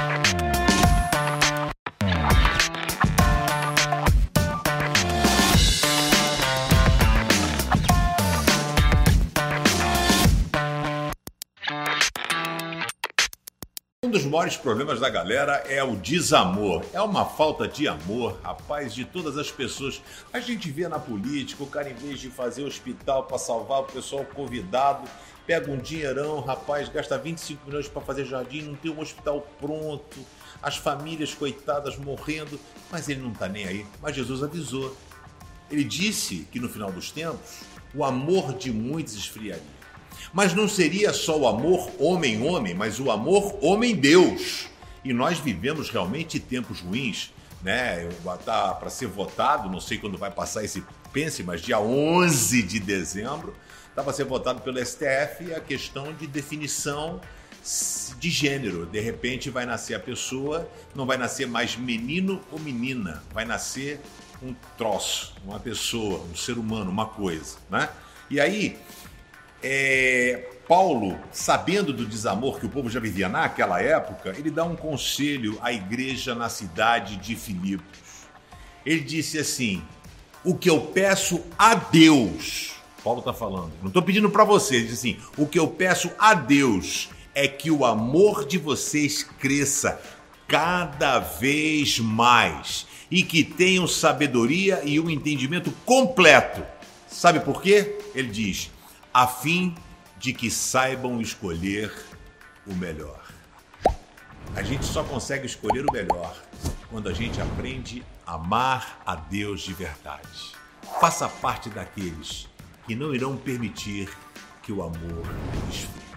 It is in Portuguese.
you Um dos maiores problemas da galera é o desamor. É uma falta de amor, rapaz, de todas as pessoas. A gente vê na política, o cara, em vez de fazer hospital para salvar o pessoal convidado, pega um dinheirão, rapaz, gasta 25 milhões para fazer jardim, não tem um hospital pronto, as famílias coitadas morrendo, mas ele não está nem aí. Mas Jesus avisou. Ele disse que no final dos tempos, o amor de muitos esfriaria. Mas não seria só o amor homem-homem, mas o amor homem-Deus. E nós vivemos realmente tempos ruins, né? Tá para ser votado, não sei quando vai passar esse pense, mas dia 11 de dezembro, está para ser votado pelo STF a questão de definição de gênero. De repente vai nascer a pessoa, não vai nascer mais menino ou menina, vai nascer um troço, uma pessoa, um ser humano, uma coisa, né? E aí é, Paulo, sabendo do desamor que o povo já vivia naquela época, ele dá um conselho à igreja na cidade de Filipos. Ele disse assim: O que eu peço a Deus, Paulo está falando, não estou pedindo para você, ele diz assim: O que eu peço a Deus é que o amor de vocês cresça cada vez mais e que tenham sabedoria e um entendimento completo. Sabe por quê? Ele diz a fim de que saibam escolher o melhor. A gente só consegue escolher o melhor quando a gente aprende a amar a Deus de verdade. Faça parte daqueles que não irão permitir que o amor esfrie.